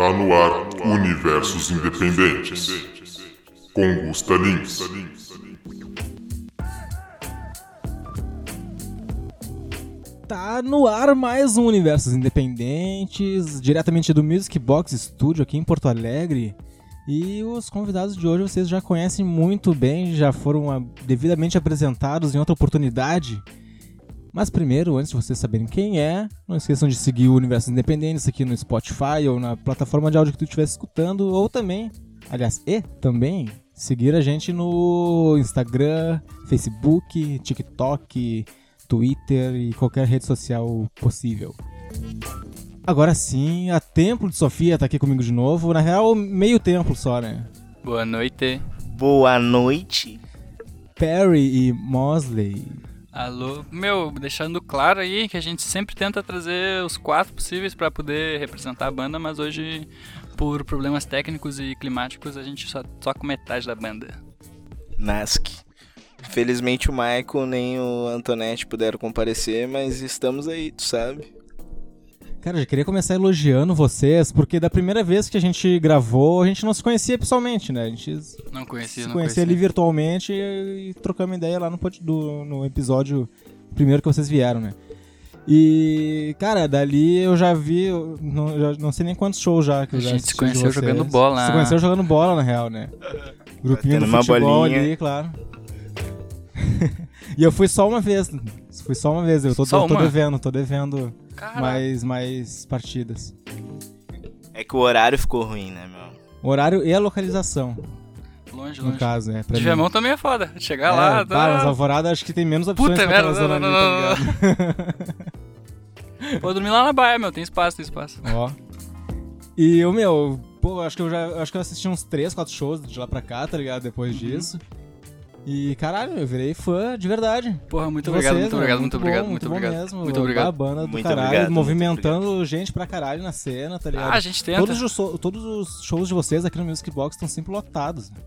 Tá no ar Universos Independentes. Com Gusta Lins. Tá no ar mais um Universos Independentes, diretamente do Music Box Studio aqui em Porto Alegre. E os convidados de hoje vocês já conhecem muito bem, já foram devidamente apresentados em outra oportunidade. Mas primeiro, antes de vocês saberem quem é, não esqueçam de seguir o Universo Independentes aqui no Spotify ou na plataforma de áudio que tu estiver escutando, ou também, aliás, e também, seguir a gente no Instagram, Facebook, TikTok, Twitter e qualquer rede social possível. Agora sim, a Templo de Sofia tá aqui comigo de novo. Na real, meio templo só, né? Boa noite. Boa noite. Perry e Mosley. Alô, meu, deixando claro aí que a gente sempre tenta trazer os quatro possíveis para poder representar a banda, mas hoje, por problemas técnicos e climáticos, a gente só toca metade da banda. Nask. Felizmente o Michael nem o Antonetti puderam comparecer, mas estamos aí, tu sabe? Cara, já queria começar elogiando vocês, porque da primeira vez que a gente gravou, a gente não se conhecia pessoalmente, né? A gente Não conhecia, se não conhecia conhecia. ali virtualmente e, e trocamos ideia lá no, do- no episódio primeiro que vocês vieram, né? E, cara, dali eu já vi, eu não, já não sei nem quantos shows já que eu A já gente se de conheceu jogando bola. Se conheceu jogando bola, na real, né? Grupinho do Batendo uma futebol bolinha. ali, claro. e eu fui só uma vez. Fui só uma vez. Eu tô, Só eu tô uma? devendo, tô devendo mais, mais partidas. É que o horário ficou ruim, né, meu? O horário e a localização, longe, no longe. caso, né? pra De mim. Viamão também é foda. Chegar É, lá, bah, mas tá... Alvorada acho que tem menos opções Puta merda, zona não, ali, não, tá não, dormir lá na baia, meu. Tem espaço, tem espaço. Ó. E o meu, pô, acho que eu já acho que eu assisti uns 3, 4 shows de lá pra cá, tá ligado? Depois disso. E caralho, eu virei fã de verdade. Porra, muito obrigado, vocês, muito né? obrigado, muito bom, obrigado, muito muito bom obrigado. mesmo. Muito A obrigado. banda do Muito caralho, obrigado, muito movimentando gente pra caralho na cena, tá ligado? Ah, a gente tenta. todos, os todos os shows de vocês aqui no Music Box estão sempre lotados. né?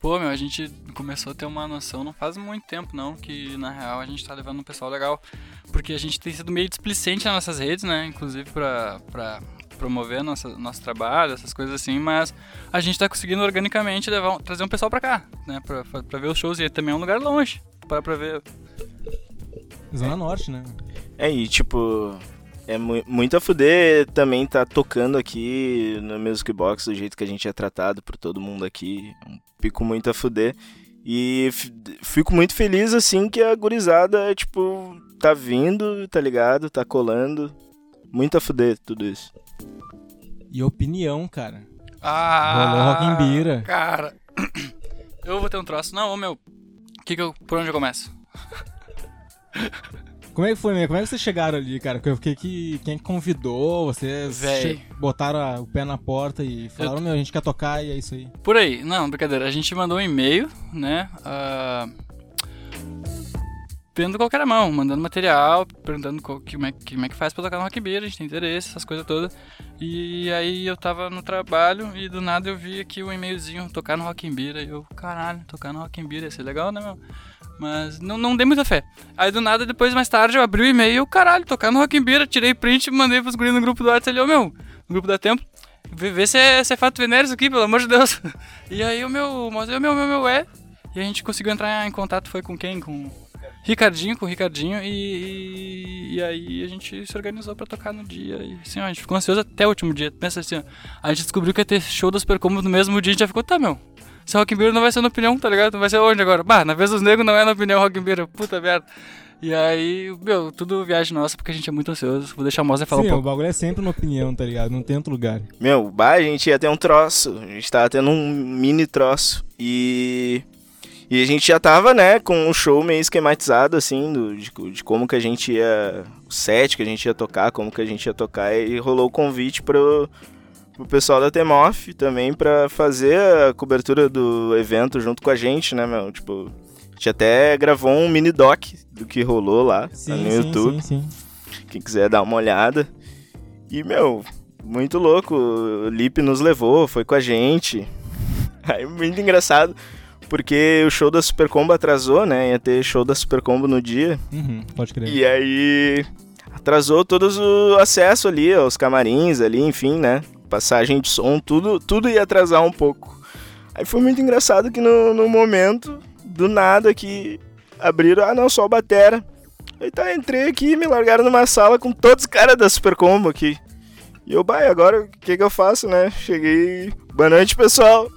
Pô, meu, a gente começou a ter uma noção não faz muito tempo, não, que na real a gente tá levando um pessoal legal. Porque a gente tem sido meio displicente nas nossas redes, né? Inclusive pra, pra promover nossa, nosso trabalho, essas coisas assim, mas a gente tá conseguindo organicamente levar, trazer um pessoal pra cá, né? Pra, pra, pra ver os shows e também é um lugar longe. Para pra ver. Zona Norte, né? É, e tipo, é mu muito a fuder também tá tocando aqui no Music Box do jeito que a gente é tratado por todo mundo aqui. Um pico muito a fuder. E fico muito feliz, assim, que a gurizada, tipo, tá vindo, tá ligado? Tá colando. Muito a fuder tudo isso. E opinião, cara. Ah! Rolou. Cara, eu vou ter um troço. Não, ô meu, que que eu, por onde eu começo? Como é que foi, meu? Como é que vocês chegaram ali, cara? Que, que, que, quem convidou? Vocês Véi. botaram a- o pé na porta e falaram, meu, a gente quer tocar e é isso aí. Por aí, não, brincadeira. A gente mandou um e-mail, né? ah, Vendo qual que era a mão, mandando material, perguntando como, é, que- como é que faz pra tocar no Rock Beer, a gente tem interesse, essas coisas todas. E aí eu tava no trabalho e do nada eu vi aqui o e-mailzinho, tocar no Rock Beer, aí eu, caralho, tocar no Rock Beer ia ser legal, né, meu? Mas não, não dei muita fé. Aí do nada, depois, mais tarde, eu abri o e-mail caralho, tocar no Rock Beer, tirei print mandei pros guris no grupo do WhatsApp ali, ô meu, no grupo da Tempo. Vê, vê se, é, se é fato venéreo isso aqui, pelo amor de Deus. E aí o meu, mas o meu, meu, meu, é. E a gente conseguiu entrar em contato, foi com quem? Com Ricardinho, com o Ricardinho, e, e, e aí a gente se organizou pra tocar no dia. E assim, ó, a gente ficou ansioso até o último dia. Pensa assim, ó, a gente descobriu que ia ter show das Supercombo no mesmo dia, a gente já ficou, tá, meu. Se Rock in Beer não vai ser na opinião, tá ligado? Não vai ser onde agora? Bah, na vez dos negros não é na opinião Rock in Beer, puta merda. E aí, meu, tudo viagem nossa, porque a gente é muito ansioso. Vou deixar a Moza falar Sim, um o pouco. bagulho é sempre uma opinião, tá ligado? Não tem outro lugar. Meu, bah, a gente ia ter um troço. A gente tava tendo um mini troço. E. E a gente já tava, né, com um show meio esquematizado, assim, do, de, de como que a gente ia. O set que a gente ia tocar, como que a gente ia tocar. E rolou o convite pro, pro pessoal da Temoff também pra fazer a cobertura do evento junto com a gente, né, meu? Tipo. A gente até gravou um mini doc do que rolou lá Sim, tá no sim, YouTube sim, sim. quem quiser dar uma olhada. E, meu, muito louco. O Lipe nos levou, foi com a gente. Aí, muito engraçado, porque o show da Super Combo atrasou, né? Ia ter show da Super Combo no dia. Uhum, pode crer. E aí, atrasou todos o acesso ali, aos camarins ali, enfim, né? passagem de som, tudo, tudo ia atrasar um pouco. Aí foi muito engraçado que no, no momento, do nada, que abriram, ah não, só o Batera. Aí tá, entrei aqui e me largaram numa sala com todos os caras da Super Combo aqui. E eu, bai, agora o que que eu faço, né? Cheguei, boa noite pessoal.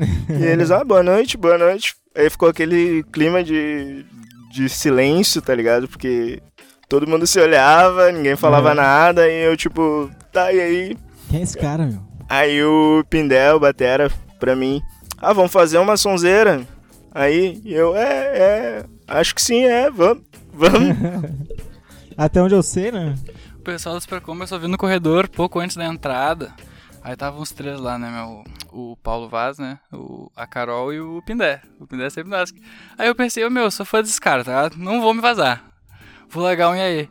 e eles, ah, boa noite, boa noite. Aí ficou aquele clima de, de silêncio, tá ligado? Porque todo mundo se olhava, ninguém falava É. nada, e eu tipo, tá, e aí? Quem é esse cara, meu? Aí o Pindel, batera, pra mim, ah, vamos fazer uma sonzeira? Aí eu, é, é, acho que sim, é, vamos, vamos. Até onde eu sei, né? O pessoal do Supercom eu só vi no corredor pouco antes da entrada. Aí estavam os três lá, né, meu? O Paulo Vaz, né? O, a Carol e o Pindé. O Pindé sempre nasce. Aí eu pensei, ô, meu, eu sou fã desses caras, tá? Não vou me vazar. Vou largar um e aí.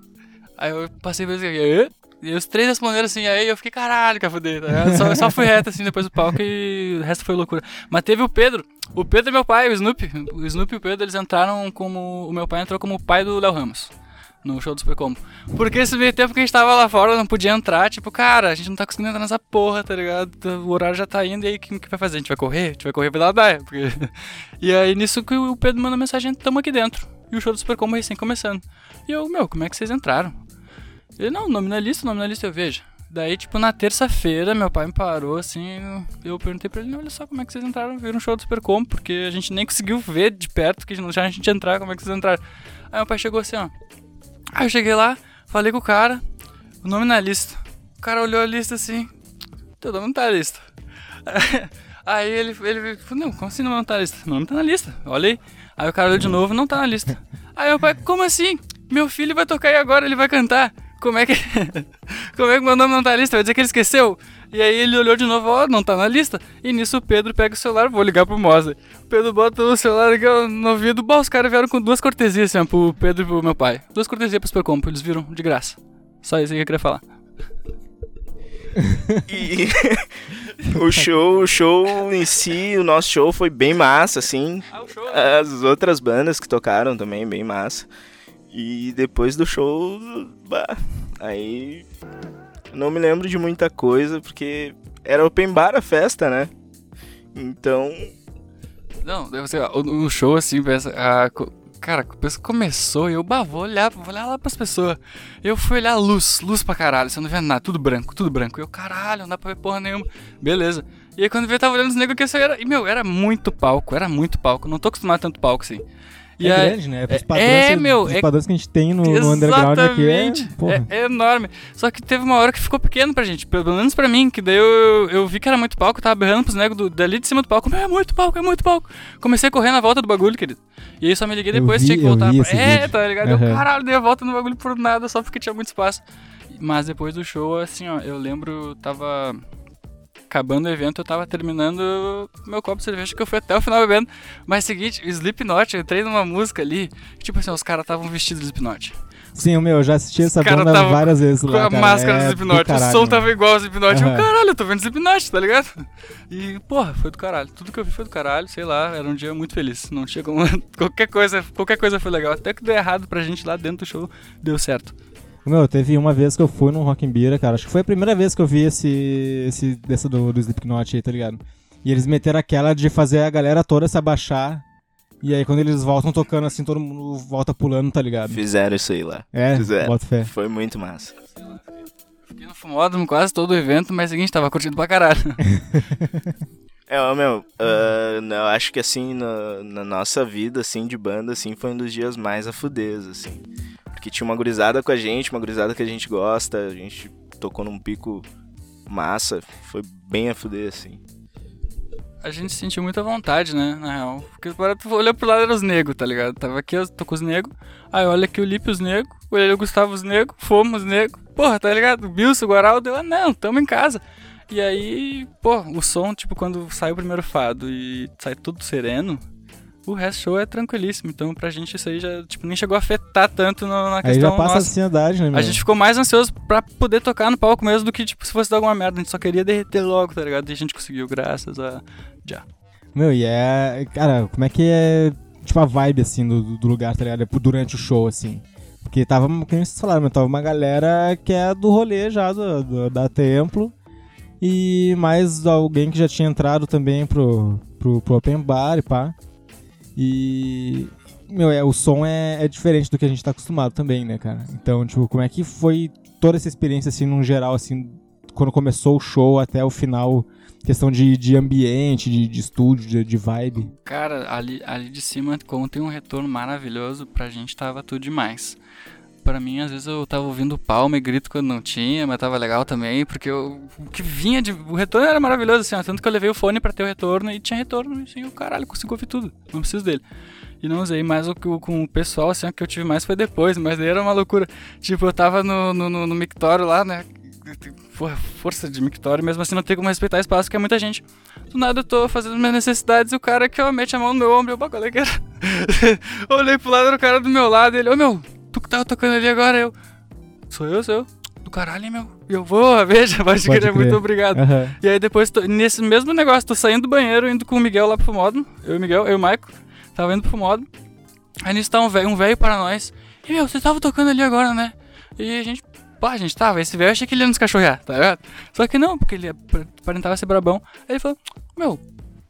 Aí eu passei por isso aqui, e os três responderam assim, e aí eu fiquei, caralho, que fuder, tá? Só, só fui reto assim depois do palco e o resto foi loucura. Mas teve o Pedro, o Pedro é meu pai, o Snoopy. O Snoopy e o Pedro, eles entraram como. O meu pai entrou como o pai do Léo Ramos. No show do Supercombo. Porque esse meio tempo que a gente tava lá fora, não podia entrar, tipo, cara, a gente não tá conseguindo entrar nessa porra, tá ligado? O horário já tá indo, e aí o que, que vai fazer? A gente vai correr? A gente vai correr pela daia. Porque... E aí nisso que o Pedro manda mensagem, tamo aqui dentro. E o show do Supercombo recém começando. E eu, meu, como é que vocês entraram? Ele, não, nome na lista, nome na lista eu vejo. Daí, tipo, na terça-feira, meu pai me parou, assim, eu, perguntei pra ele, olha só como é que vocês entraram, viram um show do Supercombo, porque a gente nem conseguiu ver de perto, que já a gente entrar, como é que vocês entraram. Aí meu pai chegou assim, ó, Aí eu cheguei lá, falei com o cara, o nome na lista. O cara olhou a lista assim, teu nome não tá na lista. Aí ele, ele falou, não, como assim não tá na lista? Meu nome tá na lista, olha aí. Aí o cara olhou de novo, não tá na lista. Aí meu pai, como assim? Meu filho vai tocar aí agora, ele vai cantar. Como é que. como é que meu nome não tá na lista? Vai dizer que ele esqueceu? E aí ele olhou de novo, ó, não tá na lista. E nisso o Pedro pega o celular, vou ligar pro Moza. O Pedro bota o celular no ouvido. Bom, os caras vieram com duas cortesias, assim, pro Pedro e pro meu pai. Duas cortesias pro Supercompo, eles viram de graça. Só isso aí que eu queria falar. E o show, o show em si, o nosso show foi bem massa, assim. Ah, o show. As outras bandas que tocaram também, bem massa. E depois do show, bah, aí não me lembro de muita coisa, porque era open bar a festa, né? Então, Não, deve ser, o, show assim, pensa, a, cara, a pessoa começou e eu, bah, vou olhar, vou olhar lá pras pessoas. Eu fui olhar a luz, luz pra caralho, você não vê nada, tudo branco, tudo branco. Eu, caralho, não dá pra ver porra nenhuma. Beleza. E aí quando eu vi, eu tava olhando os negros que aí era. E meu, era muito palco, era muito palco. Não tô acostumado a tanto palco assim. E é aí- grande, né? É- padrões, é, meu, os é- padrões que a gente tem no, no underground aqui é, porra. É, é enorme. Só que teve uma hora que ficou pequeno pra gente, pelo menos pra mim, que daí eu, eu vi que era muito palco, eu tava berrando pros negros do- dali de cima do palco. É muito palco, é muito palco. Comecei a correr na volta do bagulho, querido. E aí só me liguei Eu depois, vi- tinha que eu voltar. pra- É, vídeo. tá ligado? Eu, Aham. caralho, dei a volta no bagulho por nada, só porque tinha muito espaço. Mas depois do show, assim, ó, eu lembro, tava acabando o evento, eu tava terminando meu copo de cerveja, que eu fui até o final bebendo. Mas seguinte, o Slipknot, eu entrei numa música ali, tipo assim, os caras estavam vestidos de Slipknot. Sim, meu, eu já assisti essa cara banda várias vezes Com lá, a cara. máscara é do Slipknot, caralho, o som mano. tava igual ao Slipknot. Eu, Aham. caralho, eu tô vendo Slipknot, tá ligado? E, porra, foi do caralho. Tudo que eu vi foi do caralho, sei lá, era um dia muito feliz. Não tinha como. qualquer coisa, qualquer coisa foi legal. Até que deu errado pra gente lá dentro do show, deu certo. Meu, teve uma vez que eu fui num Rock in Beer, cara. Acho que foi a primeira vez que eu vi esse. esse dessa do, do Slipknot aí, tá ligado? E eles meteram aquela de fazer a galera toda se abaixar. E aí quando eles voltam tocando assim, todo mundo volta pulando, tá ligado? fizeram isso aí lá. É, Fizeram. bota fé. Foi muito massa. Fiquei no fumódromo quase todo o evento, mas é o seguinte, tava curtindo pra caralho. É, meu, ah, eu acho que assim, na, na nossa vida, assim, de banda, assim, foi um dos dias mais a fudez, assim. Porque tinha uma gurizada com a gente, uma gurizada que a gente gosta, a gente tocou num pico massa, foi bem a fuder, assim. A gente sentiu muita vontade, né, na real. Porque tu olhou pro lado era os negros, tá ligado? Tava aqui, eu tô com os negros. Aí olha aqui o Lipe os negros, olhei o Gustavo os negros, fomos os negros. Porra, tá ligado? O Bilson, o Guaraldo, eu, ah, não, tamo em casa. E aí, pô, o som, tipo, quando sai o primeiro fado e sai tudo sereno, o resto do show é tranquilíssimo. Então pra gente isso aí já, tipo, nem chegou a afetar tanto na Aí questão já passa a nossa. ansiedade, né, meu? A gente ficou mais ansioso pra poder tocar no palco mesmo do que, tipo, se fosse dar alguma merda. A gente só queria derreter logo, tá ligado? E a gente conseguiu, graças a. Já. Meu, e é. Cara, como é que é. Tipo, a vibe, assim, do, do lugar, tá ligado? Durante o show, assim. Porque tava, como vocês falaram, tava uma galera que é do rolê já, do, do- da Templo. E mais alguém que já tinha entrado também pro, pro, pro Open Bar e pá. E. Meu, é, o som é, é diferente do que a gente tá acostumado também, né, cara? Então, tipo, como é que foi toda essa experiência, assim, num geral, assim, quando começou o show até o final, questão de, de ambiente, de, de estúdio, de, de vibe? Cara, ali, ali de cima, como tem um retorno maravilhoso, pra gente tava tudo demais. Pra mim, às vezes eu tava ouvindo palma e grito quando não tinha, mas tava legal também, porque eu, o que vinha de. O retorno era maravilhoso, assim, ó, tanto que eu levei o fone pra ter o retorno e tinha retorno, e assim, o caralho, consigo ouvir tudo, não preciso dele. E não usei mais o que com o pessoal, assim, o que eu tive mais foi depois, mas daí era uma loucura. Tipo, eu tava no, no, no, no mictório lá, né? Porra, força de mictório, mesmo assim não tem como respeitar espaço, porque é muita gente. Do nada eu tô fazendo minhas necessidades e o cara que ó, mete a mão no meu ombro, eu, "Bah, qual é que era? Olhei pro lado, era o cara do meu lado, ele, ô meu, tu que tava tocando ali agora, eu. Sou eu, sou eu. Do caralho, meu. E eu vou, veja, pode Pode crer, crer. muito obrigado. Aham. E aí depois, tô- nesse mesmo negócio, tô saindo do banheiro, indo com o Miguel lá pro Fumodo. Eu e o Miguel, eu e o Maico. Tava indo pro Fumodo. Aí nisso tá um velho, um velho para nós. E meu, você tava tocando ali agora, né? E a gente, pá, a gente tava. Esse velho eu achei que ele ia nos cachorrear, tá ligado? Só que não, porque ele ap- aparentava ser brabão. Aí ele falou, meu,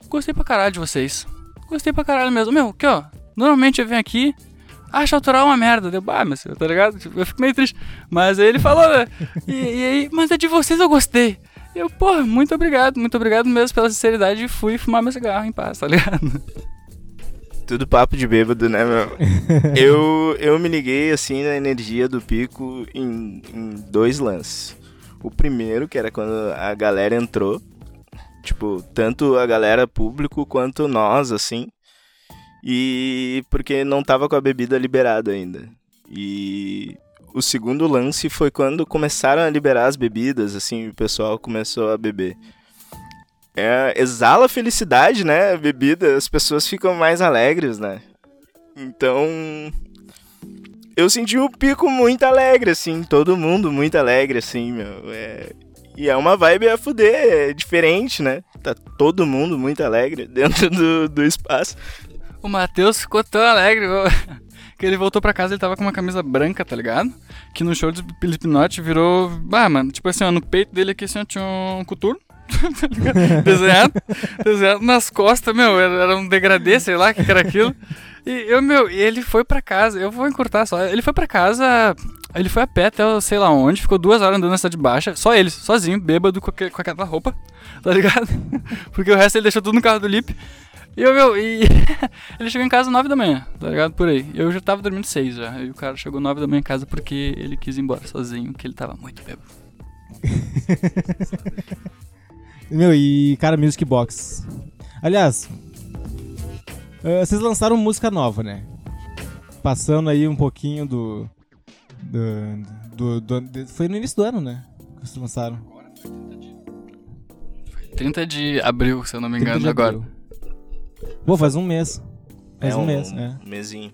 gostei pra caralho de vocês. Gostei pra caralho mesmo. Meu, aqui ó, normalmente eu venho aqui, acho autoral uma merda. Deu, bah, mas tá ligado? Tipo, eu fico meio triste. Mas aí ele falou, né? E, e aí, mas é de vocês eu gostei. Eu, porra, muito obrigado, muito obrigado mesmo pela sinceridade e fui fumar meu cigarro em paz, tá ligado? Tudo papo de bêbado, né, meu? eu, eu me liguei, assim, na energia do pico em, em dois lances. O primeiro, que era quando a galera entrou. Tipo, tanto a galera público quanto nós, assim. E porque não tava com a bebida liberada ainda. E o segundo lance foi quando começaram a liberar as bebidas, assim, o pessoal começou a beber. É, exala felicidade, né? A bebida, as pessoas ficam mais alegres, né? Então. Eu senti o pico muito alegre, assim, todo mundo muito alegre, assim, meu. É... E é uma vibe a fuder, é diferente, né? Tá todo mundo muito alegre dentro do, do espaço. O Matheus ficou tão alegre que ele voltou pra casa ele tava com uma camisa branca, tá ligado? Que no show de Slipknot virou. Ah, mano, tipo assim, ó, no peito dele aqui assim, ó, tinha um coturno. tá desenhado, desenhado nas costas, meu, era, um degradê, sei lá o que, era aquilo. E eu, meu, ele foi pra casa, eu vou encurtar só. Ele foi pra casa, ele foi a pé até eu sei lá onde, ficou duas horas andando na cidade baixa, só ele, sozinho, bêbado com, com aquela roupa, tá ligado? Porque o resto ele deixou tudo no carro do Lip. E eu, meu, e ele chegou em casa 9 da manhã, tá ligado? Por aí. Eu já tava dormindo 6 já. E o cara chegou 9 da manhã em casa porque ele quis ir embora sozinho, que ele tava muito bêbado. Meu, e cara, Music Box. Aliás, eh, vocês lançaram música nova, né? Passando aí um pouquinho do. Do. do- do- de- foi no início do ano, né? Que vocês lançaram. 30 de abril, se eu não me 30 engano, de agora. Pô, faz um mês. Faz é um, mês, é. mesinho.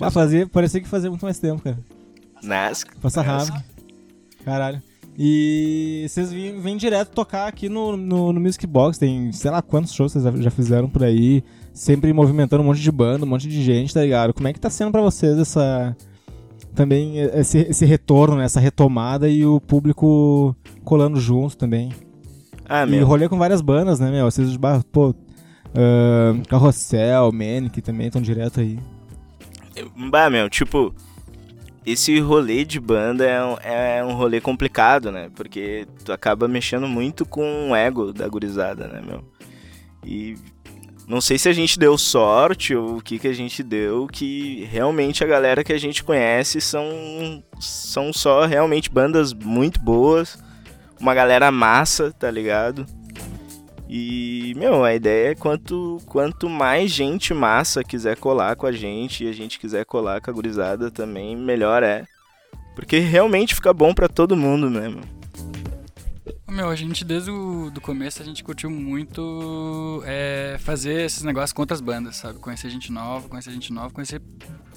Ah, fazia, parecia que fazia muito mais tempo, cara. Nasc. Passa rápido. Caralho. E vocês vêm, vêm direto tocar aqui no, no, no Music Box. Tem sei lá quantos shows vocês já- fizeram por aí. Sempre movimentando um monte de banda, um monte de gente, tá ligado? Como é que tá sendo pra vocês essa. Também esse, esse retorno, né? essa retomada e o público colando junto também. Ah, e meu. rolê com várias bandas, né, meu? Vocês, pô. Ah, Carrossel, Manic também estão direto aí. Bah, meu, tipo, esse rolê de banda é um, é um rolê complicado, né? Porque tu acaba mexendo muito com o ego da gurizada, né, meu? E não sei se a gente deu sorte ou o que que a gente deu, que realmente a galera que a gente conhece são, são só realmente bandas muito boas, uma galera massa, tá ligado? E, meu, a ideia é quanto, quanto mais gente massa quiser colar com a gente e a gente quiser colar com a gurizada também, melhor é. Porque realmente fica bom pra todo mundo, né, meu? Meu, a gente desde o do começo a gente curtiu muito é, fazer esses negócios com outras bandas, sabe? Conhecer gente nova, conhecer gente nova, conhecer.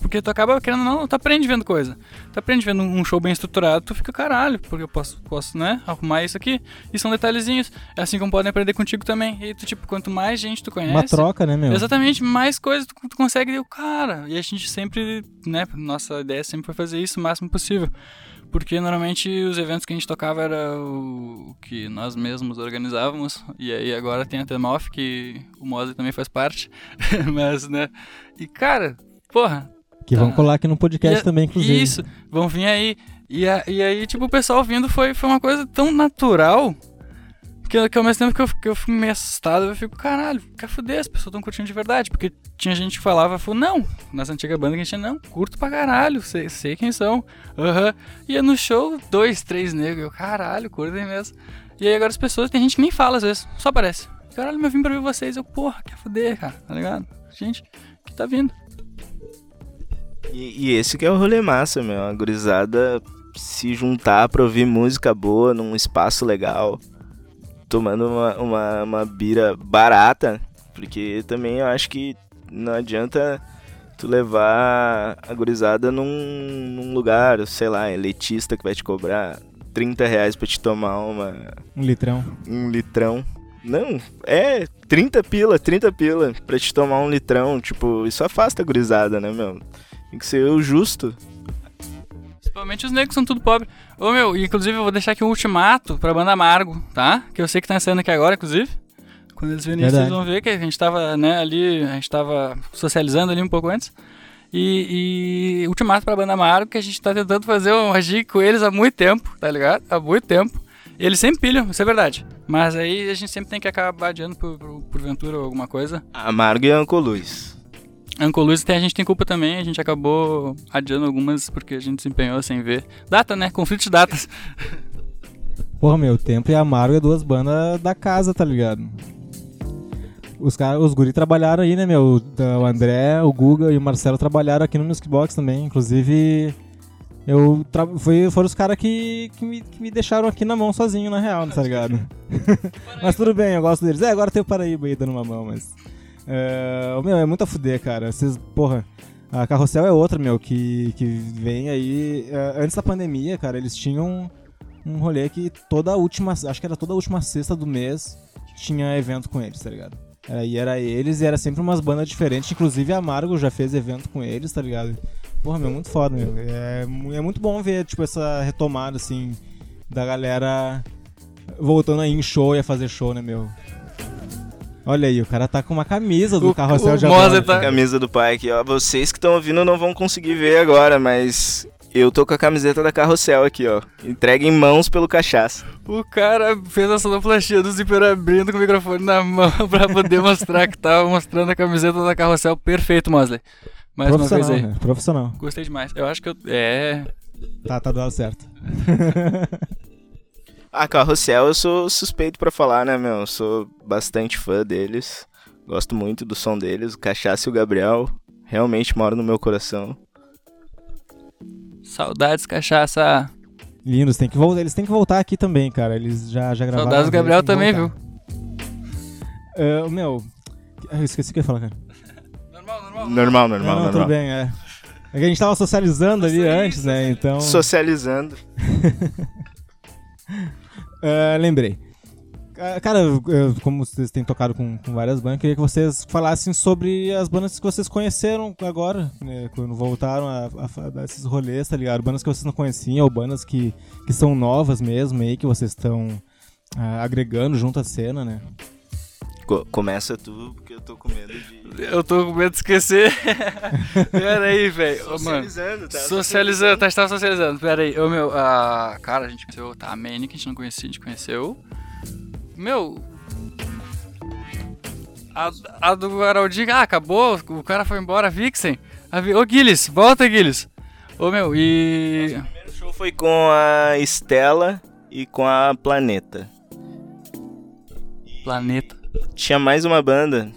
Porque tu acaba querendo não, tu aprende vendo coisa. Tu aprende vendo um show bem estruturado, tu fica caralho, porque eu posso, posso, né, arrumar isso aqui. E são detalhezinhos. É assim como podem aprender contigo também. E tu, tipo, quanto mais gente tu conhece. Uma troca, né, meu? Exatamente, mais coisas tu, tu consegue, cara. E a gente sempre, né, nossa ideia sempre foi fazer isso o máximo possível. Porque normalmente os eventos que a gente tocava era o que nós mesmos organizávamos. E aí agora tem a Temoff, que o Mosley também faz parte. Mas, né? E cara, porra. Que vão Tá. colar aqui no podcast e também, inclusive. Isso, vão vir aí. E, a- e aí, tipo, o pessoal vindo foi, foi uma coisa tão natural. Que, que ao mesmo tempo que eu, que eu fico meio assustado, eu fico, caralho, quer fuder, as pessoas estão curtindo de verdade. Porque tinha gente que falava, falou, não, nas antigas bandas que a gente não, curto pra caralho, sei, sei quem são. Aham. Ia no show, dois, três negros, eu, caralho, curtem mesmo. E aí agora as pessoas, tem gente que nem fala às vezes, só aparece. Caralho, eu vim pra ver vocês, eu, porra, quer fuder, cara, tá ligado? Gente que tá vindo. E, e esse que é o rolê massa, meu. A gurizada se juntar pra ouvir música boa num espaço legal, tomando uma, uma, uma bira barata, porque também eu acho que não adianta tu levar a gurizada num, num lugar, sei lá, elitista que vai te cobrar 30 reais pra te tomar uma, Um litrão. um litrão. Não, é 30 pila, 30 pila pra te tomar um litrão. Tipo, isso afasta a gurizada, né, meu? Tem que ser o justo. Principalmente os negros são tudo pobre. Ô meu, e, inclusive eu vou deixar aqui um ultimato pra banda Amargo, tá? Que eu sei que tá saindo aqui agora, inclusive. Quando eles virem isso, vocês vão ver que a gente tava, né, ali, a gente tava socializando ali um pouco antes. E, e ultimato pra banda Amargo, que a gente tá tentando fazer uma gig com eles há muito tempo, tá ligado? Há muito tempo. Eles sempre pilham, isso é verdade. Mas aí a gente sempre tem que acabar adiando por, por, porventura ou alguma coisa. Amargo e Ancoluz. Ancoluz a gente tem culpa também, a gente acabou adiando algumas porque a gente se empenhou sem ver. Data, né? Conflito de datas. Porra, meu, Tempo e Amargo é duas bandas da casa, tá ligado? Os, cara, os guri trabalharam aí, né, meu? O André, o Guga e o Marcelo trabalharam aqui no Music Box também. Inclusive, eu tra... foi, foram os caras que, que, me, que me deixaram aqui na mão sozinho, na real, tá ligado? mas tudo bem, eu gosto deles. É, agora tem o Paraíba aí dando uma mão, mas. É, meu, é muito a fuder, cara. Vocês, porra. A Carrossel é outra, meu, que, que vem aí. é, antes da pandemia, cara, eles tinham um rolê que toda a última. Acho que era toda a última sexta do mês tinha evento com eles, tá ligado? Aí era eles e era sempre umas bandas diferentes. Inclusive a Amargo já fez evento com eles, tá ligado? Porra, meu, muito foda, meu. É, é muito bom ver, tipo, essa retomada, assim, da galera voltando aí em show e a fazer show, né, meu? Olha aí, o cara tá com uma camisa do O- Carrossel de Adoro, tá-. Camisa do pai aqui, ó. Vocês que estão ouvindo não vão conseguir ver agora, mas eu tô com a camiseta da Carrossel aqui, ó. Entregue em mãos pelo cachaça. O cara fez a sonoplastia do zíper abrindo com o microfone na mão pra poder mostrar que tava mostrando a camiseta da carrossel. Perfeito, Mosley. Mais uma vez Profissional, aí. né? Profissional. Gostei demais. Eu acho que eu. É. Tá, tá do lado certo. A Carrossel eu sou suspeito pra falar, né, meu? Eu sou bastante fã deles. Gosto muito do som deles. O Cachaça e o Gabriel realmente moram no meu coração. Saudades, cachaça. Lindos, tem que voltar, eles têm que voltar aqui também, cara. Eles já, já gravaram. Saudades do Gabriel também, voltar. É, meu, eu esqueci o que eu ia falar, cara. Normal, normal. Normal, não, normal, não, tudo normal. bem, é. É que a gente tava socializando ali antes, né? Então. Socializando. É, lembrei. Ah, Cara, como vocês têm tocado com, com várias bandas, queria que vocês falassem sobre as bandas que vocês conheceram agora, né, quando voltaram a, a- a dar esses rolês, tá ligado? Bandas que vocês não conheciam, ou bandas que, que são novas mesmo aí, que vocês estão ah, agregando junto à cena, né? Co- começa tu, porque eu tô com medo de. Eu tô com medo de esquecer. Pera aí, velho. Socializando, tá? Socializando, tá, estava socializando. Pera aí, ô meu, ah, cara, a gente conheceu, tá, a Manny, que a gente não conhecia, a gente conheceu. Meu. A, a do Araldinho, ah, acabou, o cara foi embora, Vixen. A Ô Guilherme, volta Guilherme. Ô meu, e. O primeiro show foi com a Estela e com a Planeta. Planeta. Tinha mais uma banda.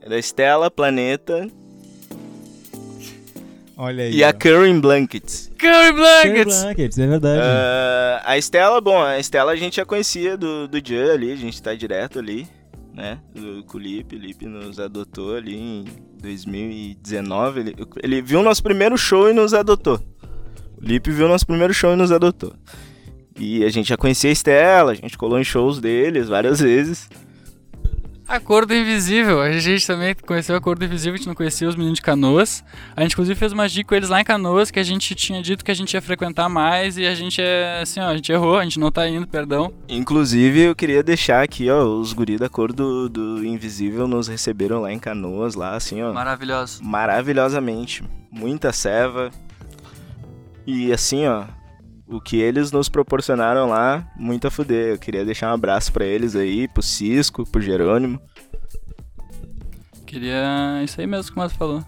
Era Estela, Planeta Olha aí. e a ó. Curry Blankets. Curry Curry Blankets! Blankets, é verdade. Ah, a Estela, bom, a Estela a gente já conhecia do, do Jan ali, a gente tá direto ali, né? Do, com o Lipe, o Lipe nos adotou ali em 2019. Ele, ele viu o nosso primeiro show e nos adotou. O Lipe viu o nosso primeiro show e nos adotou. E a gente já conhecia a Estela, a gente colou em shows deles várias vezes. Acordo Invisível. A gente também conheceu Acordo Invisível, a gente não conhecia os meninos de Canoas. A gente inclusive fez uma dica com eles lá em Canoas que a gente tinha dito que a gente ia frequentar mais e a gente é assim, ó, a gente errou, a gente não tá indo, perdão. Inclusive, eu queria deixar aqui, ó, os guri da cor do, do Invisível nos receberam lá em Canoas, lá, assim, ó. Maravilhoso. Maravilhosamente. Muita ceva. E assim, ó, o que eles nos proporcionaram lá, muito a fuder. Eu queria deixar um abraço para eles aí, pro Cisco, pro Jerônimo. Queria. Isso aí mesmo que o Mas falou.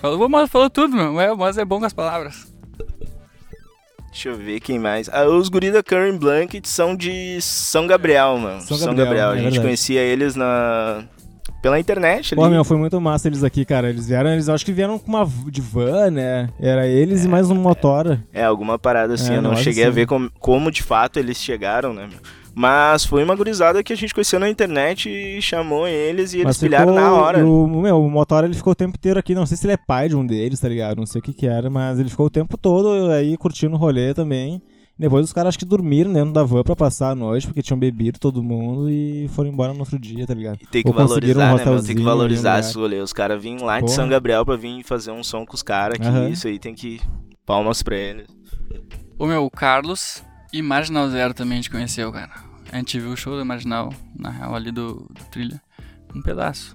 Falou, o Mas falou tudo, meu. O Mas é bom com as palavras. Deixa eu ver quem mais. Ah, os guris da Curry Blanket são de São Gabriel, mano. São São Gabriel, Gabriel. é A gente verdade. conhecia eles na. Pela internet ali. Pô, meu, foi muito massa eles aqui, cara. Eles vieram, eles acho que vieram com uma de van, né? Era eles e mais um motora. É, alguma parada assim. É, eu não cheguei a assim. ver como, como de fato eles chegaram, né, meu? Mas foi uma gurizada que a gente conheceu na internet e chamou eles e eles Mas pilharam ficou- na hora. O, meu, o motora ele ficou o tempo inteiro aqui. Não sei se ele é pai de um deles, tá ligado? Não sei o que que era, mas ele ficou o tempo todo aí curtindo o rolê também. Depois os caras acho que dormiram dentro da van pra passar a noite, porque tinham bebido todo mundo e foram embora no outro dia, tá ligado? E tem que Ou valorizar, um né? Tem que valorizar ali, esse rolê. Os caras vêm lá de Porra. São Gabriel pra vir fazer um som com os caras aqui. Aham. Isso aí tem que. Palmas pra eles. O meu, o Carlos e Marginal Zero também a gente conheceu, cara. A gente viu o show da Marginal, na real, ali do, do Trilha. Um pedaço.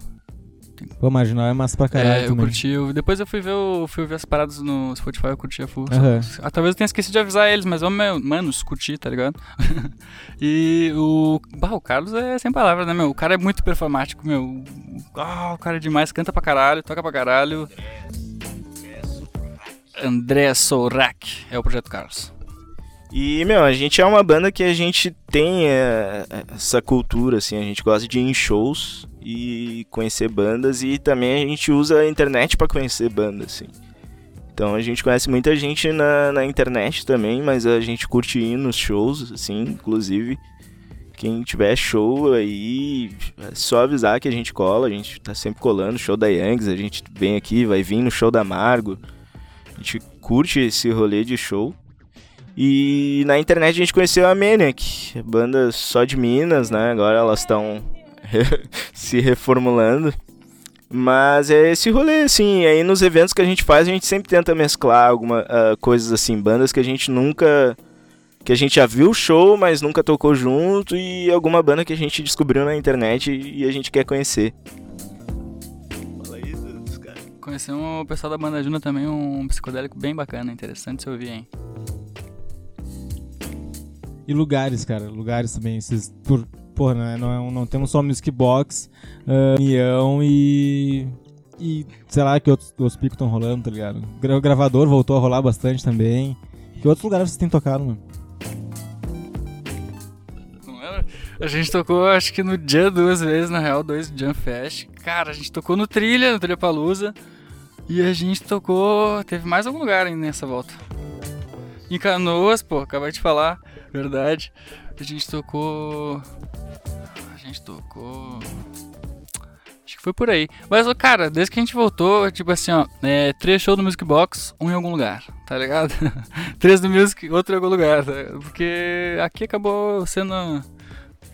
Pô, Marginal é massa pra caralho é, eu também. curti. eu- depois eu fui ver, o, fui ver as paradas no Spotify, eu curti a full. Aham. Ah, talvez eu tenha esquecido de avisar eles, mas, ô, meu, manos, curti, tá ligado? e o. Bah, o Carlos é sem palavras, né, meu? O cara é muito performático, meu. Ah, o cara é demais, canta pra caralho, toca pra caralho. André Sorak é o projeto Carlos. E, meu, a gente é uma banda que a gente tem é, essa cultura, assim, a gente gosta de ir em shows e conhecer bandas e também a gente usa a internet pra conhecer bandas, assim. Então a gente conhece muita gente na, na internet também, mas a gente curte ir nos shows, assim, inclusive. Quem tiver show aí, é só avisar que a gente cola, a gente tá sempre colando, show da Youngs, a gente vem aqui, vai vir no show da Amargo. A gente curte esse rolê de show. E na internet a gente conheceu a Maniac, banda só de Minas, né? Agora elas estão se reformulando. Mas é esse rolê, assim. Aí nos eventos que a gente faz, a gente sempre tenta mesclar alguma ah, coisas assim, bandas que a gente nunca. que a gente já viu o show, mas nunca tocou junto, e alguma banda que a gente descobriu na internet e a gente quer conhecer. Fala aí, dos caras. Conhecemos o pessoal da Banda Juna também, um psicodélico bem bacana, interessante se ouvir, hein? E lugares, cara, lugares também. Esses, por, porra, né, não, é não temos só Music Box, ah, União e. E sei lá que outros, outros picos estão rolando, tá ligado? O gravador voltou a rolar bastante também. Que outros lugares vocês têm tocado, mano? A gente tocou, acho que no dia duas vezes, na real, dois Jam Fest. Cara, a gente tocou no Trilha, no Trilha Palusa. E a gente tocou. Teve mais algum lugar ainda nessa volta. Em Canoas, pô, acabei de falar, verdade. A gente tocou. A gente tocou. Acho que foi por aí. Mas, cara, desde que a gente voltou, tipo assim, ó, é, três shows no Music Box, um em algum lugar, tá ligado? três no Music, outro em algum lugar, tá? Porque aqui acabou sendo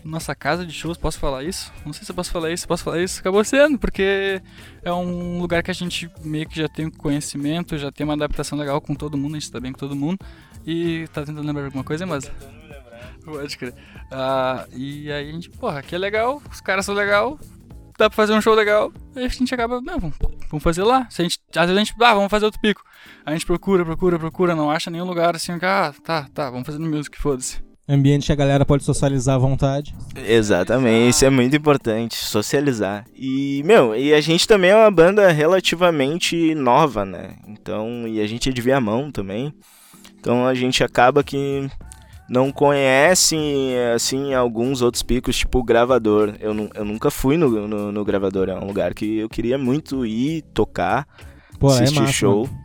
nossa casa de shows, posso falar isso? Não sei se eu posso falar isso, posso falar isso. Acabou sendo, porque é um lugar que a gente meio que já tem conhecimento, já tem uma adaptação legal com todo mundo, a gente tá bem com todo mundo. E tá tentando lembrar alguma coisa, mas. Pode crer. Ah, e aí a gente, porra, aqui é legal, os caras são legal, dá pra fazer um show legal, aí a gente acaba, não, vamos, vamos fazer lá. Se a gente, às vezes a gente, ah, vamos fazer outro pico. A gente procura, procura, procura, não acha nenhum lugar assim, ah, tá, tá, vamos fazer no music, foda-se. Ambiente que a galera pode socializar à vontade. Exatamente, isso é muito importante, socializar. E, meu, e a gente também é uma banda relativamente nova, né? Então, e a gente é de Viamão também. Então a gente acaba que não conhece, assim, alguns outros picos, tipo o gravador. Eu, eu nunca fui no, no, no gravador, é um lugar que eu queria muito ir tocar, Pô, é assistir massa. show. mano.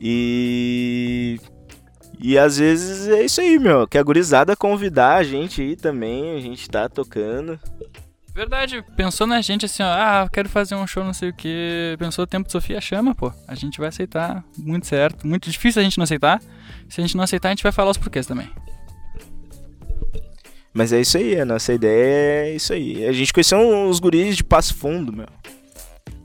E. E às vezes é isso aí, meu. Que a gurizada convidar a gente aí também, a gente tá tocando. Verdade, pensou na gente assim, ó, ah, quero fazer um show, não sei o que. Pensou tempo de Sofia, chama, pô. A gente vai aceitar, muito certo. Muito difícil a gente não aceitar. Se a gente não aceitar, a gente vai falar os porquês também. Mas é isso aí, a nossa ideia é isso aí. A gente conheceu os guris de Passo Fundo, meu.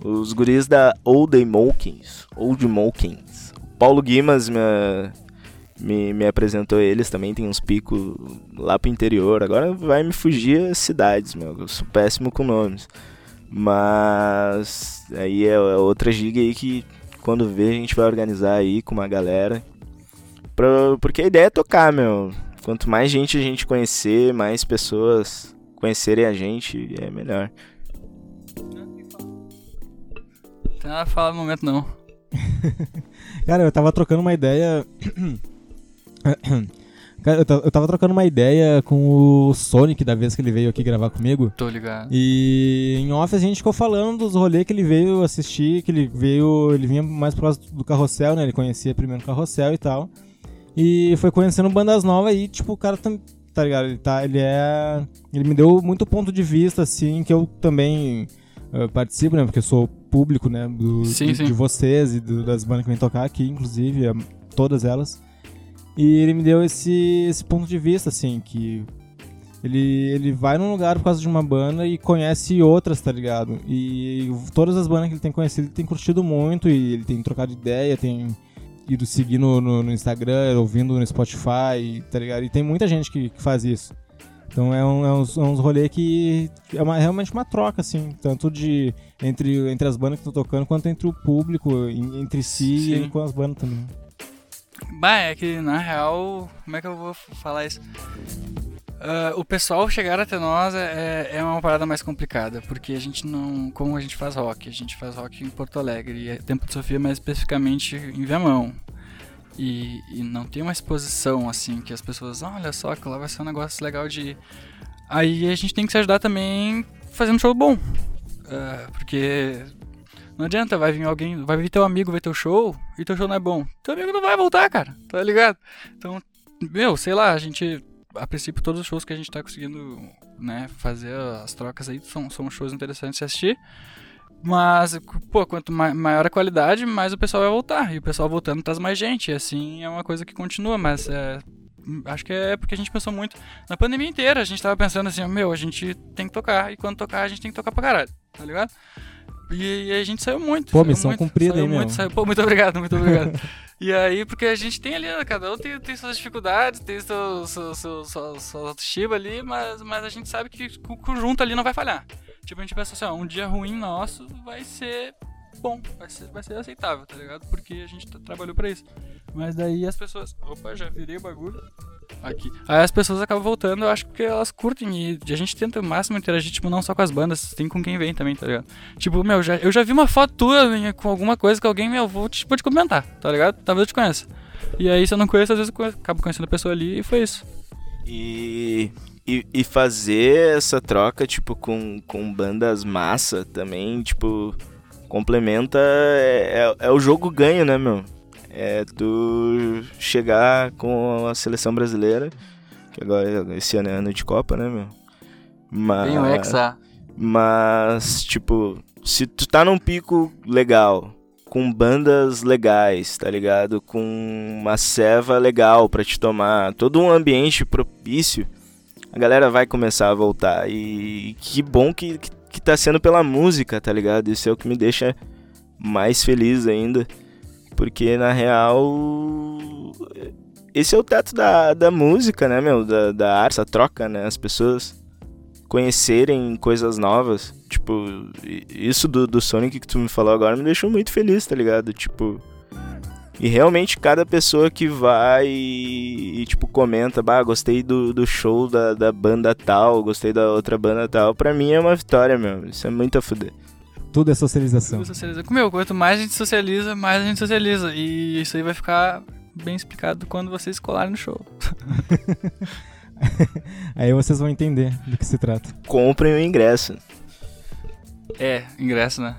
Os guris da Old Mokins. Old Mokins. Paulo Guimas me, me, me apresentou eles também, tem uns picos lá pro interior. Agora vai me fugir as cidades, meu. Eu sou péssimo com nomes. Mas aí é, outra giga aí que quando vê a gente vai organizar aí com uma galera. Pra, porque a ideia é tocar, meu. Quanto mais gente a gente conhecer, mais pessoas conhecerem a gente, é melhor. Não tem nada a falar no momento, não. Cara, eu tava trocando uma ideia. Cara, eu, eu tava trocando uma ideia com o Sonic da vez que ele veio aqui gravar comigo. Tô ligado. E em off a gente ficou falando dos rolês que ele veio assistir, que ele veio. Ele vinha mais próximo do carrossel, né? Ele conhecia primeiro o carrossel e tal. E foi conhecendo bandas novas e, tipo, o cara tá, tá ligado? Ele, tá, ele é. Ele me deu muito ponto de vista, assim, que eu também uh, participo, né? Porque eu sou público, né? Do, Sim, de, sim. de vocês e do- das bandas que vêm tocar aqui, inclusive, todas elas. E ele me deu esse, esse ponto de vista, assim, que. Ele, ele vai num lugar por causa de uma banda e conhece outras, tá ligado? E todas as bandas que ele tem conhecido, ele tem curtido muito e ele tem trocado ideia, tem ido seguir no, no, no Instagram, ouvindo no Spotify, tá ligado? E tem muita gente que, que faz isso. Então é, um, é uns, é uns rolê que é uma- realmente uma troca, assim, tanto de entre, entre as bandas que estão tocando, quanto entre o público, em- entre si Sim. e com as bandas também. Bah, é que na real, como é que eu vou falar isso? Ah, o pessoal chegar até nós é, é uma parada mais complicada, porque a gente não. Como a gente faz rock? A gente faz rock em Porto Alegre, e é Tempo de Sofia mais especificamente em Viamão. E, e não tem uma exposição assim que as pessoas, "Ah, olha só, que lá vai ser um negócio legal de. ir." Aí a gente tem que se ajudar também fazendo show bom. Ah, porque não adianta, vai vir alguém, vai vir teu amigo ver teu show e teu show não é bom. Teu amigo não vai voltar, cara, tá ligado? Então, meu, sei lá, a gente, a princípio, todos os shows que a gente tá conseguindo, né, fazer as trocas aí são, são shows interessantes de assistir. Mas, pô, quanto ma- maior a qualidade, mais o pessoal vai voltar. E o pessoal voltando traz mais gente. E assim é uma coisa que continua, mas é. Acho que é porque a gente pensou muito. Na pandemia inteira, a gente tava pensando assim, meu, a gente tem que tocar. E quando tocar, a gente tem que tocar pra caralho, tá ligado? E, e a gente saiu muito. Pô, saiu missão muito, cumprida, saiu hein, muito, saiu- Pô, muito obrigado, muito obrigado. e aí, porque a gente tem ali, cada um tem, tem suas dificuldades, tem seu, seu, seu, sua, sua autoestima ali, mas, mas a gente sabe que o conjunto ali não vai falhar. Tipo, a gente pensa assim, ó, um dia ruim nosso vai ser bom, vai ser, vai ser aceitável, tá ligado? Porque a gente tá- trabalhou pra isso. Mas daí as pessoas. Opa, já virei o bagulho. Aqui. Aí as pessoas acabam voltando, eu acho que elas curtem e a gente tenta o máximo interagir, tipo, não só com as bandas, tem com quem vem também, tá ligado? Tipo, meu, já, eu já vi uma foto tua minha, com alguma coisa que alguém, meu, vou vou te comentar, tá ligado? Talvez eu te conheça. E aí, se eu não conheço, às vezes eu conheço- acabo conhecendo a pessoa ali e foi isso. E, e, e fazer essa troca, tipo, com, com bandas massa também, tipo, complementa. É, é, é o jogo ganho, né, meu? É tu chegar com a seleção brasileira, que agora esse ano é ano de Copa, né, meu? Mas, Vem o Hexa. mas, tipo, se tu tá num pico legal, com bandas legais, tá ligado? Com uma ceva legal pra te tomar, todo um ambiente propício, a galera vai começar a voltar. E que bom que, que, que tá sendo pela música, tá ligado? Isso é o que me deixa mais feliz ainda. Porque na real. Esse é o teto da, da música, né, meu? Da, da arte, essa troca, né? As pessoas conhecerem coisas novas. Tipo, isso do, do Sonic que tu me falou agora me deixou muito feliz, tá ligado? Tipo. E realmente cada pessoa que vai e, e, tipo, comenta, bah, gostei do, do show da, da banda tal, gostei da outra banda tal, pra mim é uma vitória, meu. Isso é muito a fuder. Tudo é socialização. Tudo socializa. Meu, quanto mais a gente socializa, mais a gente socializa. E isso aí vai ficar bem explicado quando vocês colarem no show. Aí vocês vão entender do que se trata. Comprem o ingresso. É, ingresso, né?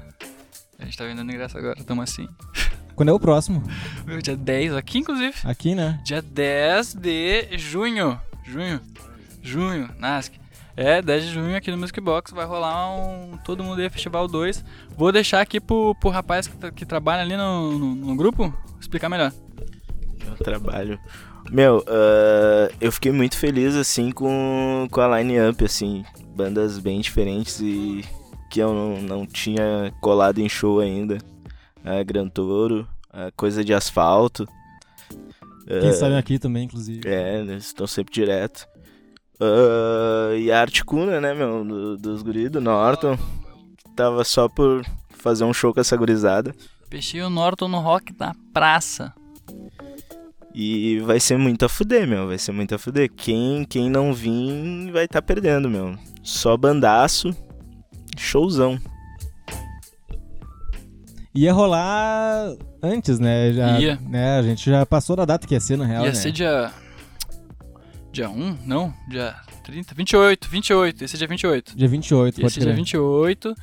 A gente tá vendendo ingresso agora, tamo assim. Quando é o próximo? Meu, dia 10, aqui inclusive. Aqui, né? Dia 10 de junho. Junho. Junho, NASC. É, 10 de junho aqui no Music Box vai rolar um Todo Mundo aí Festival 2. Vou deixar aqui pro, pro rapaz que, que trabalha ali no, no, no grupo explicar melhor. Eu trabalho. Meu, uh, eu fiquei muito feliz, assim, com, com a line-up, assim. Bandas bem diferentes e que eu não, não tinha colado em show ainda. A Gran Toro, a Coisa de Asfalto. Quem uh, sabe aqui também, inclusive. É, eles estão sempre direto. Uh, e a Articuna, né, meu, do, dos guris do Norton. Que tava só por fazer um show com essa gurizada. Fechei o Norton no rock na praça. E vai ser muito a fuder, meu. Vai ser muito a fuder. Quem, quem não vir vai estar tá perdendo, meu. Só bandaço. Showzão. Ia rolar antes, né? Já, Ia. Né, a gente já passou da data que ia ser, na real, Ia né? ser dia. Dia 1? Não, dia 30. 28, 28. Esse é dia 28. Dia 28, Ia pode ser dia crer. 28.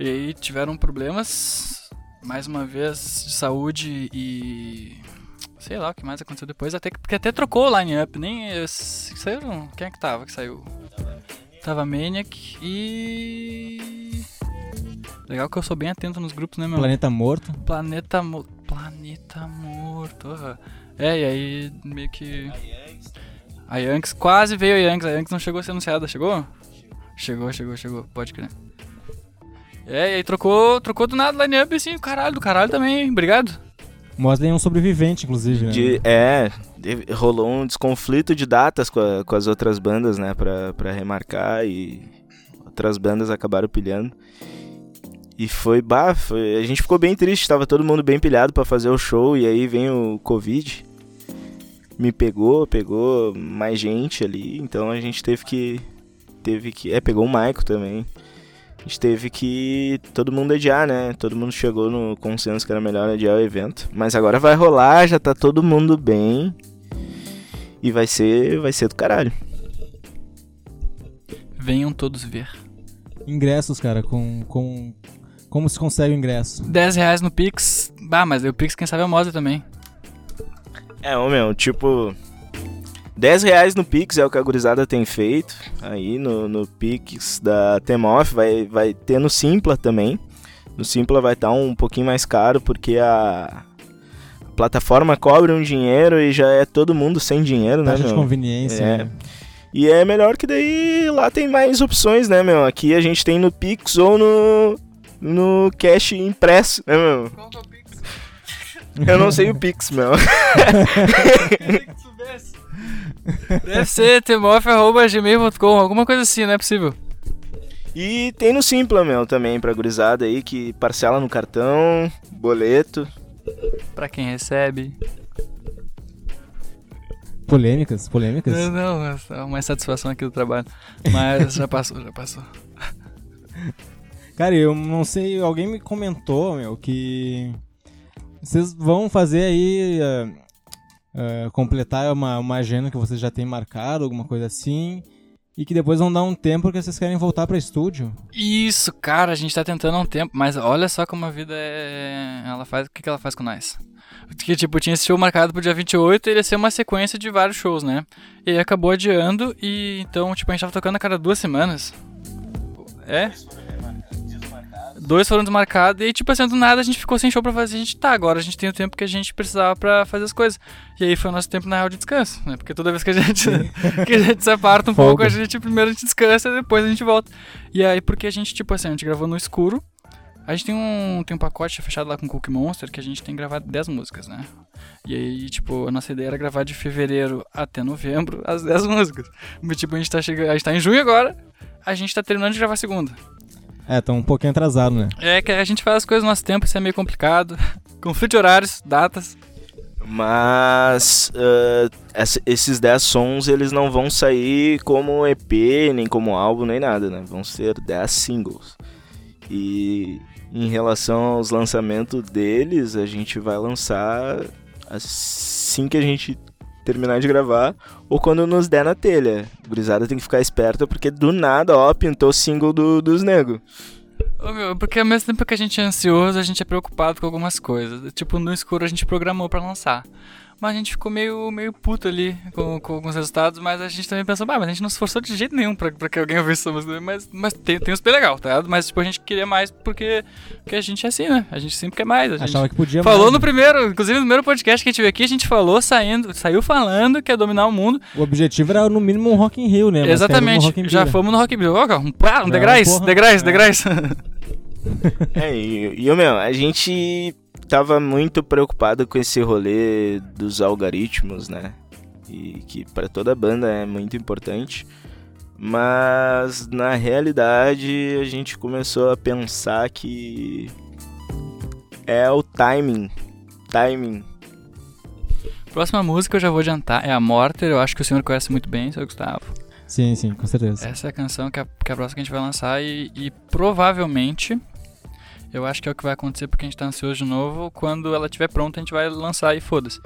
E aí tiveram problemas, mais uma vez, de saúde e. Sei lá o que mais aconteceu depois. Até, que- porque até trocou o line-up. Nem. Saíram. Quem é que tava que saiu? Tava Maniac e. Legal que eu sou bem atento nos grupos, né, meu? Planeta Morto. Planeta Mo... Planeta Morto. aham. É, e aí meio que. A Yanks quase veio a Yanks. A Yanks não chegou a ser anunciada, chegou? Chegou, chegou, chegou. Pode crer. É, e aí trocou, trocou do nada line-up assim, caralho, do caralho também, obrigado. Mosley é um sobrevivente, inclusive, né? De, é, rolou um desconflito de datas com, a- com as outras bandas, né, pra, pra remarcar e outras bandas acabaram pilhando. E foi, bah, foi, a gente ficou bem triste, tava todo mundo bem pilhado pra fazer o show e aí vem o Covid. Me pegou, pegou mais gente ali, então a gente teve que teve que, é, pegou o Maico também. A gente teve que todo mundo adiar, né? Todo mundo chegou no consenso que era melhor adiar o evento. Mas agora vai rolar, já tá todo mundo bem. E vai ser, vai ser do caralho. Venham todos ver. Ingressos, cara, com, com... Como se consegue o ingresso? 10 reais no Pix. Bah, mas o Pix, quem sabe, é moda também. É, ô meu, tipo. 10 reais no Pix é o que a gurizada tem feito. Aí no, no Pix da Temoff vai, vai ter no Simpla também. No Simpla vai estar um pouquinho mais caro porque a, a plataforma cobra um dinheiro e já é todo mundo sem dinheiro, né, Taxa de meu? conveniência. É. né? E é melhor que daí lá tem mais opções, né, meu? Aqui a gente tem no Pix ou no, no cash impresso, né, meu? Qual que é o Pix? Eu não sei o Pix, meu. Deve ser temof.gmail.com, alguma coisa assim, não é possível. E tem no Simpla, meu, também, pra gurizada aí, que parcela no cartão, boleto. Pra quem recebe. Polêmicas, polêmicas. Não, não, é uma satisfação aqui do trabalho. Mas já passou, já passou. Cara, eu não sei, alguém me comentou, meu, que vocês vão fazer aí eh, eh, completar uma, uma agenda que vocês já têm marcado, alguma coisa assim, e que depois vão dar um tempo porque vocês querem voltar pra estúdio. Isso, cara, a gente tá tentando há um tempo, mas olha só como a vida é. Ela faz. O que, que ela faz com nós? Que, tipo, tinha esse show marcado pro dia 28 e ele ia ser uma sequência de vários shows, né? E acabou adiando e então, tipo, a gente tava tocando a cada duas semanas. É? Dois foram desmarcados e tipo assim, do nada a gente ficou sem show pra fazer. A gente tá, agora a gente tem o tempo que a gente precisava pra fazer as coisas. E aí foi o nosso tempo na real de descanso, né? Porque toda vez que a gente, que a gente se aparta um pouco, a gente primeiro a gente descansa e depois a gente volta. E aí, porque a gente, tipo assim, a gente gravou no escuro. A gente tem um, tem um pacote fechado lá com o Cookie Monster que a gente tem gravado 10 músicas, né? E aí, tipo, a nossa ideia era gravar de fevereiro até novembro as 10 músicas. Mas, tipo, a gente tá chegando. A gente tá em junho agora, a gente tá terminando de gravar a segunda. É, tá um pouquinho atrasado, né? É que a gente faz as coisas no nosso tempo, isso é meio complicado. Conflito de horários, datas. Mas essa- esses 10 sons, eles não vão sair como EP, nem como álbum, nem nada, né? Vão ser 10 singles. E em relação aos lançamentos deles, a gente vai lançar assim que a gente terminar de gravar ou quando nos der na telha. Gurizada tem que ficar esperta porque do nada, ó, pintou o single do, dos meu, porque ao mesmo tempo que a gente é ansioso, a gente é preocupado com algumas coisas. Tipo, no escuro a gente programou pra lançar. Mas a gente ficou meio, meio puto ali com, com alguns resultados, mas a gente também pensou, bah, mas a gente não se esforçou de jeito nenhum pra, pra que alguém ouvisse essa música. Mas, mas tem, tem uns bem legal, tá ligado? Mas tipo, a gente queria mais porque, porque a gente é assim, né? A gente sempre quer mais. A gente Achava que podia falou mais, no né? primeiro, inclusive no primeiro podcast que a gente veio aqui, a gente falou saindo, saiu falando que ia dominar o mundo. O objetivo era no mínimo um Rock in Rio, né? Mas Exatamente. In Já Rio. fomos no Rock in Rio. Ó, Um, pá, um É, degraus, degraus, É. degraus. É, e, e meu, a gente tava muito preocupado com esse rolê dos algoritmos, né? E que pra toda banda é muito importante. Mas na realidade a gente começou a pensar que é o timing. Timing. Próxima música eu já vou adiantar, é a Morter. Eu acho que o senhor conhece muito bem, seu Gustavo. Sim, sim, com certeza. Essa é a canção que a, que a próxima que a gente vai lançar e, e provavelmente eu acho que é o que vai acontecer porque a gente tá ansioso de novo. Quando ela estiver pronta, a gente vai lançar e foda-se.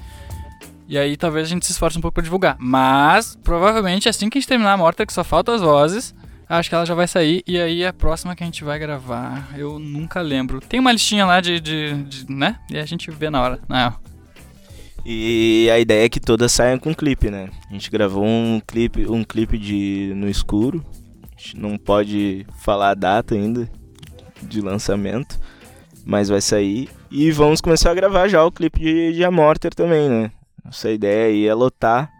E aí talvez a gente se esforce um pouco pra divulgar. Mas provavelmente assim que a gente terminar a Morta, que só faltam as vozes, acho que ela já vai sair. E aí a próxima que a gente vai gravar, eu nunca lembro. Tem uma listinha lá de, de, de- né? E a gente vê na hora. Na. E a ideia é que todas saiam com clipe, né? A gente gravou um clipe, um clipe de no escuro. A gente não pode falar a data ainda de lançamento, mas vai sair. E vamos começar a gravar já o clipe de, de Amorter também, né? Nossa ideia aí é lotar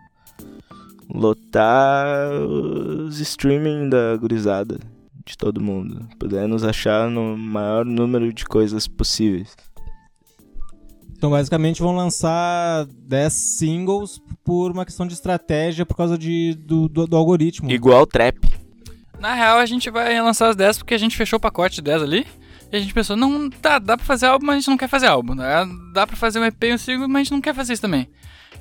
lotar os streaming da gurizada de todo mundo, puder nos achar no maior número de coisas possíveis. Então, basicamente, vão lançar 10 singles por uma questão de estratégia por causa de, do, do, do algoritmo. Igual trap. Na real, a gente vai lançar as 10 porque a gente fechou o pacote de 10 ali. E a gente pensou, não, tá, dá pra fazer álbum, mas a gente não quer fazer álbum. Né? Dá pra fazer um EP e um single, mas a gente não quer fazer isso também.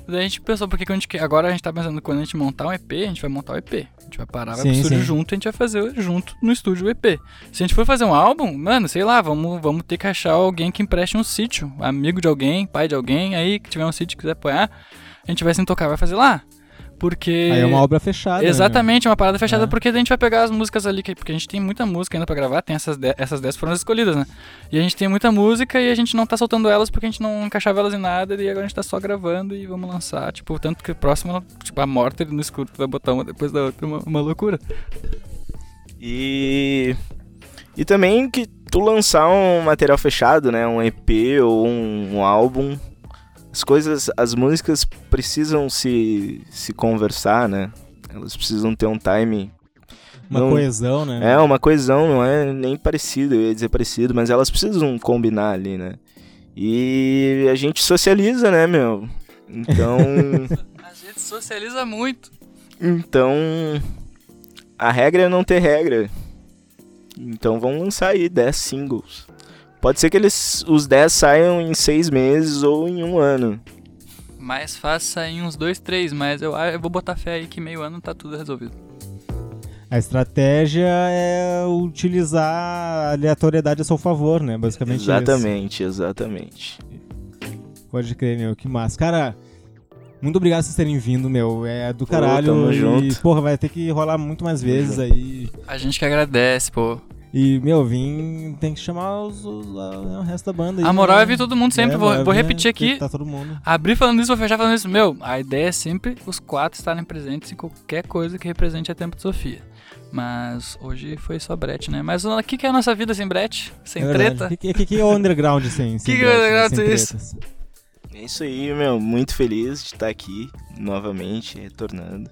Daí a gente pensou, porque quando a gente, agora a gente tá pensando, quando a gente montar um EP, a gente vai montar o EP. A gente vai parar, vai Sim, pro estúdio sim. junto, a gente vai fazer junto no estúdio o EP. Se a gente for fazer um álbum, mano, sei lá, vamos, vamos ter que achar alguém que empreste um sítio. Amigo de alguém, pai de alguém, aí que tiver um sítio e quiser apoiar, a gente vai se tocar, vai fazer lá. Porque. Aí é uma obra fechada. né, Exatamente, uma parada fechada, É. porque a gente vai pegar as músicas ali, que- porque a gente tem muita música ainda pra gravar, tem essas 10, essas 10 foram as escolhidas, né? E a gente tem muita música e a gente não tá soltando elas porque a gente não encaixava elas em nada, e agora a gente tá só gravando e vamos lançar, tipo, tanto que próximo, tipo, a morte no escuro, tu vai botar uma depois da outra, uma, uma loucura. E e também que tu lançar um material fechado, né, um EP ou um, um álbum, as coisas, as músicas precisam se se conversar, né? Elas precisam ter um timing. Uma Não- coesão, né? É uma coesão, não é nem parecido, eu ia dizer parecido, mas elas precisam combinar ali, né? E a gente socializa, né, meu? Então, A gente socializa muito. então a regra é não ter regra. Então vamos lançar aí 10 singles. Pode ser que eles os 10 saiam em 6 meses ou em um ano. Mais fácil sair uns 2, 3, mas eu, eu vou botar fé aí que meio ano tá tudo resolvido. A estratégia é utilizar a aleatoriedade a seu favor, né? Basicamente isso. exatamente, exatamente. Pode crer, meu. Que massa. Cara, muito obrigado por vocês terem vindo, meu. É do Pô, caralho. tamo e, junto. porra, vai ter que rolar muito mais vezes aí. A gente que agradece, pô. E, meu, vim. Tem que chamar os, os- a- o resto da banda aí. A moral né? é vir todo mundo sempre, É, vou, é vou repetir que aqui. Tá todo mundo. Abrir falando isso, vou fechar falando isso. Meu, a ideia é sempre os quatro estarem presentes em qualquer coisa que represente a Tempo de Sofia. Mas hoje foi só brete, né? Mas o que, que é a nossa vida sem brete? Sem É treta? O que, que, que é o underground sem, sem Que que é o brecha, underground sem isso? tretas? É isso aí, meu. Muito feliz de estar aqui novamente, retornando.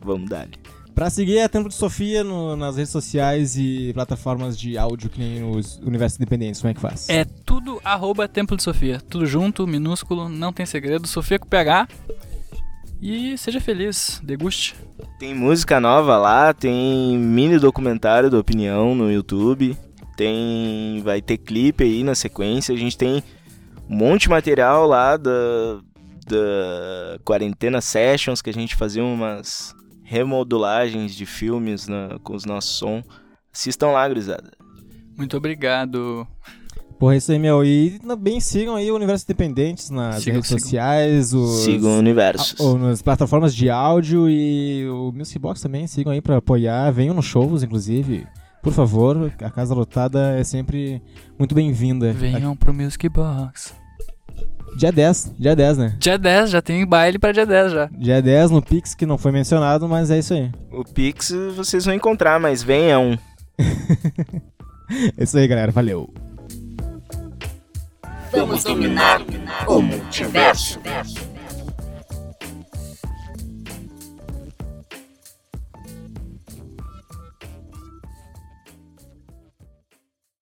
Vamos dar. Pra seguir a Templo de Sofia no- nas redes sociais e plataformas de áudio que nem os universos independentes, como é que faz? É tudo arroba Templo de Sofia. Tudo junto, minúsculo, não tem segredo. Sofia com PH. E seja feliz, deguste. Tem música nova lá, tem mini documentário da opinião no YouTube, tem vai ter clipe aí na sequência, a gente tem um monte de material lá da da quarentena sessions que a gente fazia umas remodulagens de filmes na- com os nossos som. Assistam lá, gurizada. Muito obrigado. Porra, isso aí, meu. E também sigam aí o Universo Independentes nas Sigam, redes sigam. sociais, os... Sigam o universo. ou nas plataformas de áudio e o Music Box também, sigam aí pra apoiar, venham nos shows, inclusive. Por favor, a casa lotada é sempre muito bem-vinda. Venham pro Music Box. Dia 10, dia 10, né? Dia 10, já tem baile pra dia 10 já. Dia 10 no Pix, que não foi mencionado, mas é isso aí. O Pix vocês vão encontrar, mas venham. É isso aí, galera. Valeu. Vamos dominar o multiverso.